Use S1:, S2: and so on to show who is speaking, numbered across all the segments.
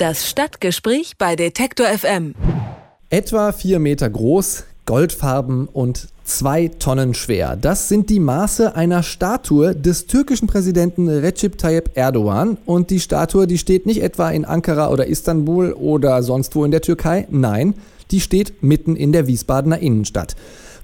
S1: Das Stadtgespräch bei Detektor FM.
S2: Etwa vier Meter groß, goldfarben und zwei Tonnen schwer. Das sind die Maße einer Statue des türkischen Präsidenten Recep Tayyip Erdogan. Und die Statue, die steht nicht etwa in Ankara oder Istanbul oder sonst wo in der Türkei. Nein, die steht mitten in der Wiesbadener Innenstadt.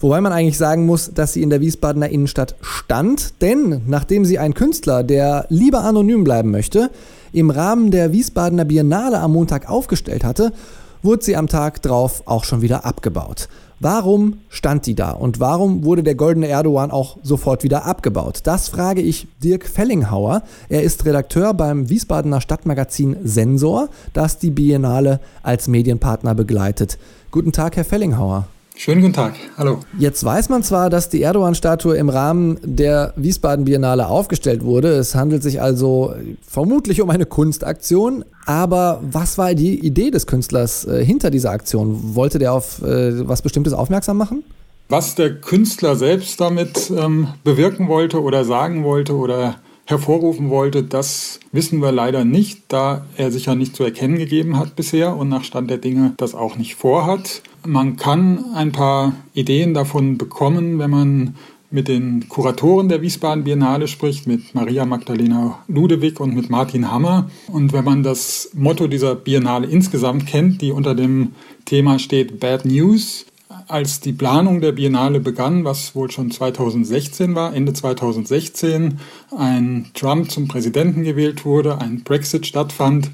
S2: Wobei man eigentlich sagen muss, dass sie in der Wiesbadener Innenstadt stand, denn nachdem sie ein Künstler, der lieber anonym bleiben möchte, im Rahmen der Wiesbadener Biennale am Montag aufgestellt hatte, wurde sie am Tag drauf auch schon wieder abgebaut. Warum stand die da und warum wurde der goldene Erdogan auch sofort wieder abgebaut? Das frage ich Dirk Fellinghauer. Er ist Redakteur beim Wiesbadener Stadtmagazin Sensor, das die Biennale als Medienpartner begleitet. Guten Tag, Herr Fellinghauer.
S3: Schönen guten Tag. Hallo.
S2: Jetzt weiß man zwar, dass die Erdogan-Statue im Rahmen der Wiesbaden Biennale aufgestellt wurde. Es handelt sich also vermutlich um eine Kunstaktion. Aber was war die Idee des Künstlers äh, hinter dieser Aktion? Wollte der auf äh, was Bestimmtes aufmerksam machen?
S3: Was der Künstler selbst damit ähm, bewirken wollte oder sagen wollte oder hervorrufen wollte, das wissen wir leider nicht, da er sich ja nicht zu erkennen gegeben hat bisher und nach Stand der Dinge das auch nicht vorhat. Man kann ein paar Ideen davon bekommen, wenn man mit den Kuratoren der Wiesbaden Biennale spricht, mit Maria Magdalena Ludewig und mit Martin Hammer. Und wenn man das Motto dieser Biennale insgesamt kennt, die unter dem Thema steht Bad News, als die Planung der Biennale begann, was wohl schon 2016 war, Ende 2016, ein Trump zum Präsidenten gewählt wurde, ein Brexit stattfand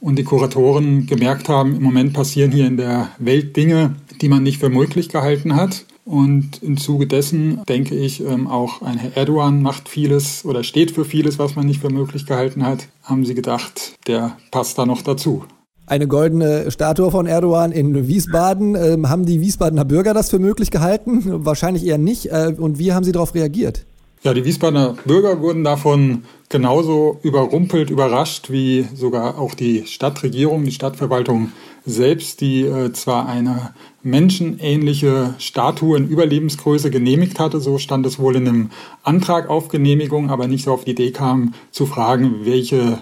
S3: und die Kuratoren gemerkt haben, im Moment passieren hier in der Welt Dinge, die man nicht für möglich gehalten hat. Und im Zuge dessen denke ich, ähm, auch ein Herr Erdogan macht vieles oder steht für vieles, was man nicht für möglich gehalten hat. Haben sie gedacht, der passt da noch dazu
S2: eine goldene Statue von Erdogan in Wiesbaden. Ähm, haben die Wiesbadener Bürger das für möglich gehalten? Wahrscheinlich eher nicht. Äh, und wie haben sie darauf reagiert?
S3: Ja, die Wiesbadener Bürger wurden davon genauso überrumpelt, überrascht wie sogar auch die Stadtregierung, die Stadtverwaltung selbst, die äh, zwar eine menschenähnliche Statue in Überlebensgröße genehmigt hatte, so stand es wohl in einem Antrag auf Genehmigung, aber nicht so auf die Idee kam zu fragen, welche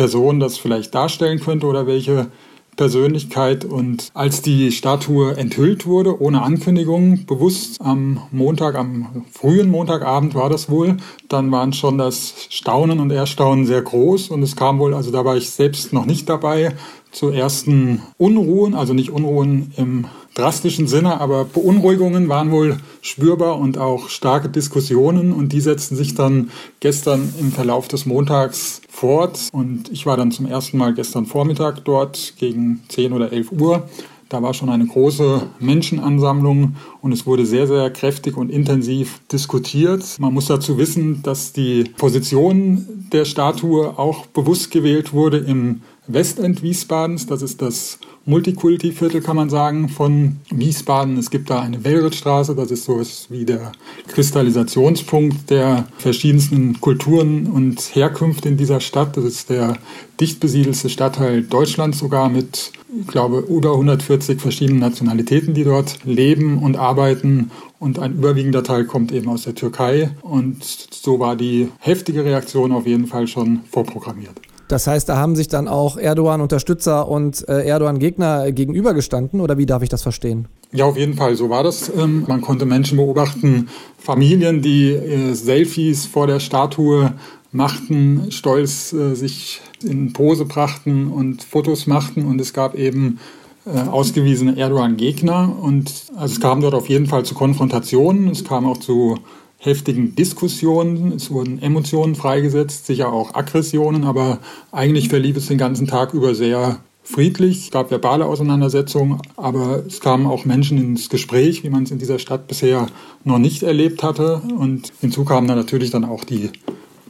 S3: Person das vielleicht darstellen könnte oder welche Persönlichkeit. Und als die Statue enthüllt wurde, ohne Ankündigung, bewusst am Montag, am frühen Montagabend war das wohl, dann waren schon das Staunen und Erstaunen sehr groß. Und es kam wohl, also da war ich selbst noch nicht dabei, zu ersten Unruhen, also nicht Unruhen im drastischen Sinne, aber Beunruhigungen waren wohl spürbar und auch starke Diskussionen und die setzten sich dann gestern im Verlauf des Montags fort und ich war dann zum ersten Mal gestern Vormittag dort gegen 10 oder 11 Uhr. Da war schon eine große Menschenansammlung und es wurde sehr, sehr kräftig und intensiv diskutiert. Man muss dazu wissen, dass die Position der Statue auch bewusst gewählt wurde im Westend Wiesbadens. Das ist das Multikulti-Viertel, kann man sagen, von Wiesbaden. Es gibt da eine Wellrittstraße, das ist so wie der Kristallisationspunkt der verschiedensten Kulturen und Herkünfte in dieser Stadt. Das ist der dicht besiedelste Stadtteil Deutschlands sogar mit, ich glaube, über 140 verschiedenen Nationalitäten, die dort leben und arbeiten. Und ein überwiegender Teil kommt eben aus der Türkei. Und so war die heftige Reaktion auf jeden Fall schon vorprogrammiert.
S2: Das heißt, da haben sich dann auch Erdogan-Unterstützer und äh, Erdogan-Gegner gegenübergestanden oder wie darf ich das verstehen?
S3: Ja, auf jeden Fall, so war das. Ähm, man konnte Menschen beobachten, Familien, die äh, Selfies vor der Statue machten, stolz äh, sich in Pose brachten und Fotos machten und es gab eben ausgewiesene Erdogan-Gegner und also es kam dort auf jeden Fall zu Konfrontationen, es kam auch zu heftigen Diskussionen. Es wurden Emotionen freigesetzt, sicher auch Aggressionen, aber eigentlich verlief es den ganzen Tag über sehr friedlich. Es gab verbale Auseinandersetzungen, aber es kamen auch Menschen ins Gespräch, wie man es in dieser Stadt bisher noch nicht erlebt hatte. Und hinzu kam dann natürlich dann auch die,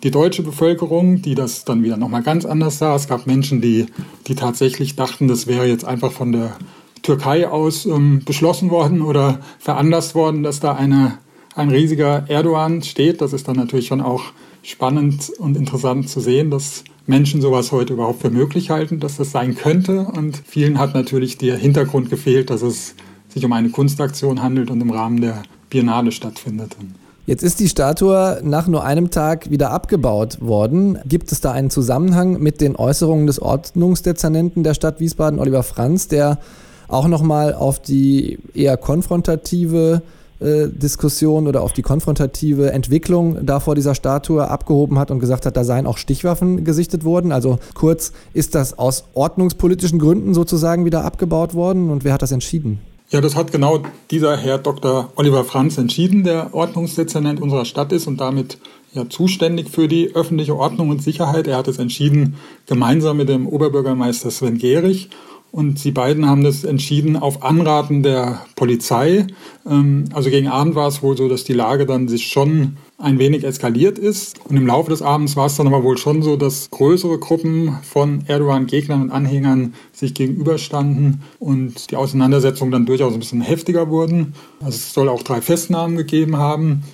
S3: die deutsche Bevölkerung, die das dann wieder nochmal ganz anders sah. Es gab Menschen, die, die tatsächlich dachten, das wäre jetzt einfach von der Türkei aus ähm, beschlossen worden oder veranlasst worden, dass da eine ein riesiger Erdogan steht. Das ist dann natürlich schon auch spannend und interessant zu sehen, dass Menschen sowas heute überhaupt für möglich halten, dass das sein könnte. Und vielen hat natürlich der Hintergrund gefehlt, dass es sich um eine Kunstaktion handelt und im Rahmen der Biennale stattfindet.
S2: Jetzt ist die Statue nach nur einem Tag wieder abgebaut worden. Gibt es da einen Zusammenhang mit den Äußerungen des Ordnungsdezernenten der Stadt Wiesbaden, Oliver Franz, der auch nochmal auf die eher konfrontative Diskussion oder auf die konfrontative Entwicklung da vor dieser Statue abgehoben hat und gesagt hat, da seien auch Stichwaffen gesichtet worden. Also kurz, ist das aus ordnungspolitischen Gründen sozusagen wieder abgebaut worden und wer hat das entschieden?
S3: Ja, das hat genau dieser Herr Dr. Oliver Franz entschieden, der Ordnungsdezernent unserer Stadt ist und damit ja zuständig für die öffentliche Ordnung und Sicherheit. Er hat es entschieden gemeinsam mit dem Oberbürgermeister Sven Gehrig. Und sie beiden haben das entschieden auf Anraten der Polizei. Ähm, also gegen Abend war es wohl so, dass die Lage dann sich schon ein wenig eskaliert ist. Und im Laufe des Abends war es dann aber wohl schon so, dass größere Gruppen von Erdogan-Gegnern und Anhängern sich gegenüberstanden und die Auseinandersetzungen dann durchaus ein bisschen heftiger wurden. Also es soll auch drei Festnahmen gegeben haben.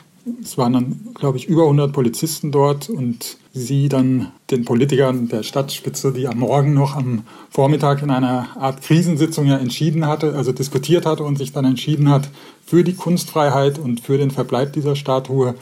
S3: Es waren dann, glaube ich, über 100 Polizisten dort und sie dann den Politikern der Stadtspitze, die am Morgen noch am Vormittag in einer Art Krisensitzung ja entschieden hatte, also diskutiert hatte und sich dann entschieden hat für die Kunstfreiheit und für den Verbleib dieser Statue,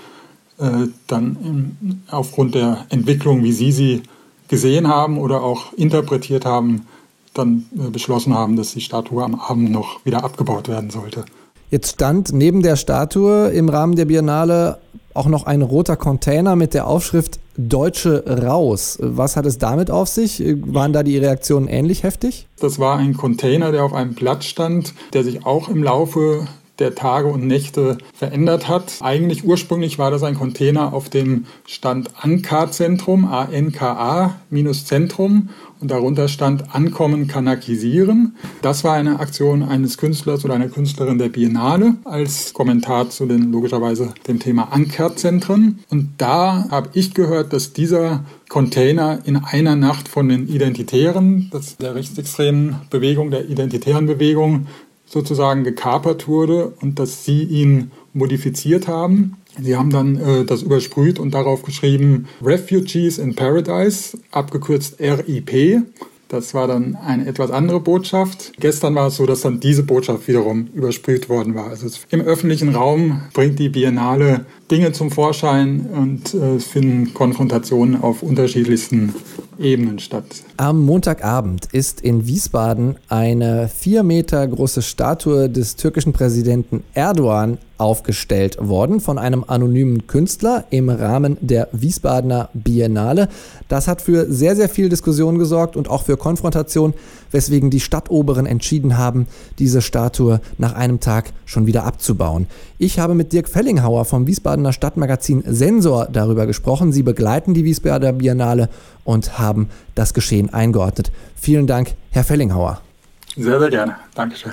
S3: äh, dann im, aufgrund der Entwicklung, wie sie sie gesehen haben oder auch interpretiert haben, dann äh, beschlossen haben, dass die Statue am Abend noch wieder abgebaut werden sollte.
S2: Jetzt stand neben der Statue im Rahmen der Biennale auch noch ein roter Container mit der Aufschrift Deutsche raus. Was hat es damit auf sich? Waren da die Reaktionen ähnlich heftig?
S3: Das war ein Container, der auf einem Platz stand, der sich auch im Laufe der Tage und Nächte verändert hat. Eigentlich ursprünglich war das ein Container auf dem Stand Anka-Zentrum, A-N-K-A minus Zentrum und darunter stand Ankommen kanakisieren. Das war eine Aktion eines Künstlers oder einer Künstlerin der Biennale als Kommentar zu den logischerweise dem Thema Ankerzentren. Und da habe ich gehört, dass dieser Container in einer Nacht von den Identitären, das der rechtsextremen Bewegung, der identitären Bewegung sozusagen gekapert wurde und dass sie ihn modifiziert haben Sie haben dann äh, das übersprüht und darauf geschrieben Refugees in Paradise, abgekürzt RIP. Das war dann eine etwas andere Botschaft. Gestern war es so, dass dann diese Botschaft wiederum übersprüht worden war. Also im öffentlichen Raum bringt die Biennale Dinge zum Vorschein und äh, finden Konfrontationen auf unterschiedlichsten Ebenen statt.
S2: Am Montagabend ist in Wiesbaden eine vier Meter große Statue des türkischen Präsidenten Erdogan aufgestellt worden von einem anonymen Künstler im Rahmen der Wiesbadener Biennale. Das hat für sehr, sehr viel Diskussion gesorgt und auch für Konfrontation, weswegen die Stadtoberen entschieden haben, diese Statue nach einem Tag schon wieder abzubauen. Ich habe mit Dirk Fellinghauer vom Wiesbadener Stadtmagazin Sensor darüber gesprochen. Sie begleiten die Wiesbadener Biennale und haben das Geschehen eingeordnet. Vielen Dank, Herr Fellinghauer.
S3: Sehr, sehr gerne. Dankeschön.